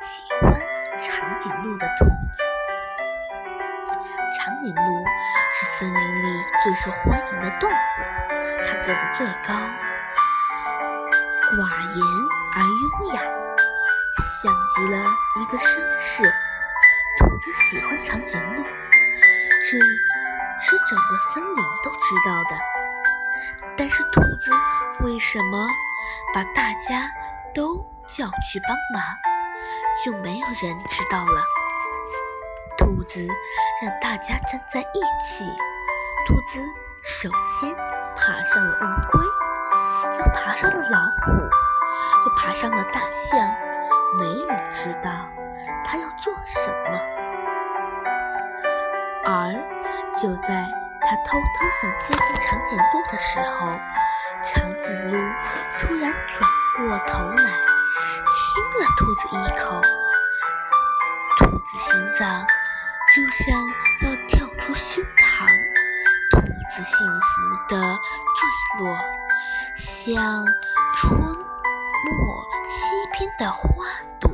喜欢长颈鹿的兔子。长颈鹿是森林里最受欢迎的动物，它个子最高，寡言而优雅，像极了一个绅士。兔子喜欢长颈鹿，这是整个森林都知道的。但是兔子为什么把大家都叫去帮忙，就没有人知道了。兔子让大家站在一起。兔子首先爬上了乌龟，又爬上了老虎，又爬上了大象。没人知道它要做什么。而就在它偷偷想接近长颈鹿的时候，长颈鹿突然转过头来，兔子一口。兔子心脏就像要跳出胸膛，兔子幸福的坠落，像春末西边的花朵。